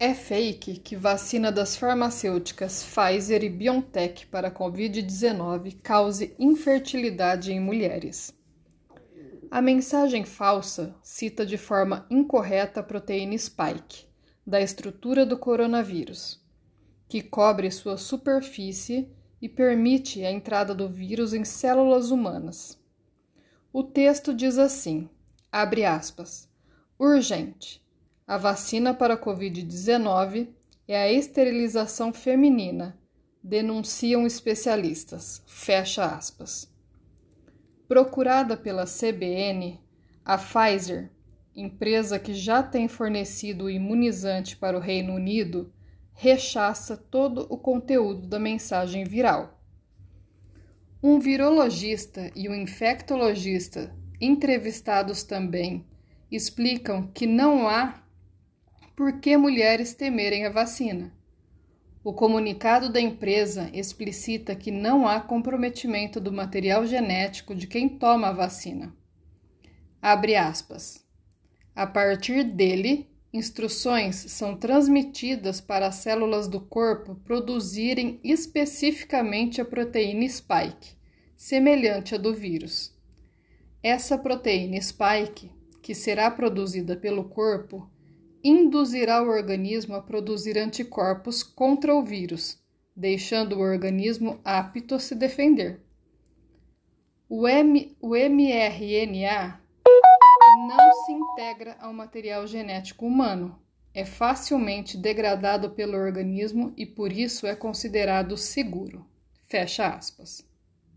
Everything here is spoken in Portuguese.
É fake que vacina das farmacêuticas Pfizer e BioNTech para Covid-19 cause infertilidade em mulheres. A mensagem falsa cita de forma incorreta a proteína spike, da estrutura do coronavírus, que cobre sua superfície e permite a entrada do vírus em células humanas. O texto diz assim: abre aspas, urgente. A vacina para a Covid-19 é a esterilização feminina, denunciam especialistas. Fecha aspas. Procurada pela CBN, a Pfizer, empresa que já tem fornecido o imunizante para o Reino Unido, rechaça todo o conteúdo da mensagem viral. Um virologista e um infectologista, entrevistados também, explicam que não há por que mulheres temerem a vacina. O comunicado da empresa explicita que não há comprometimento do material genético de quem toma a vacina. Abre aspas. A partir dele, instruções são transmitidas para as células do corpo produzirem especificamente a proteína spike, semelhante à do vírus. Essa proteína spike, que será produzida pelo corpo, induzirá o organismo a produzir anticorpos contra o vírus, deixando o organismo apto a se defender. O, M, o mRNA não se integra ao material genético humano, é facilmente degradado pelo organismo e por isso é considerado seguro. Fecha aspas.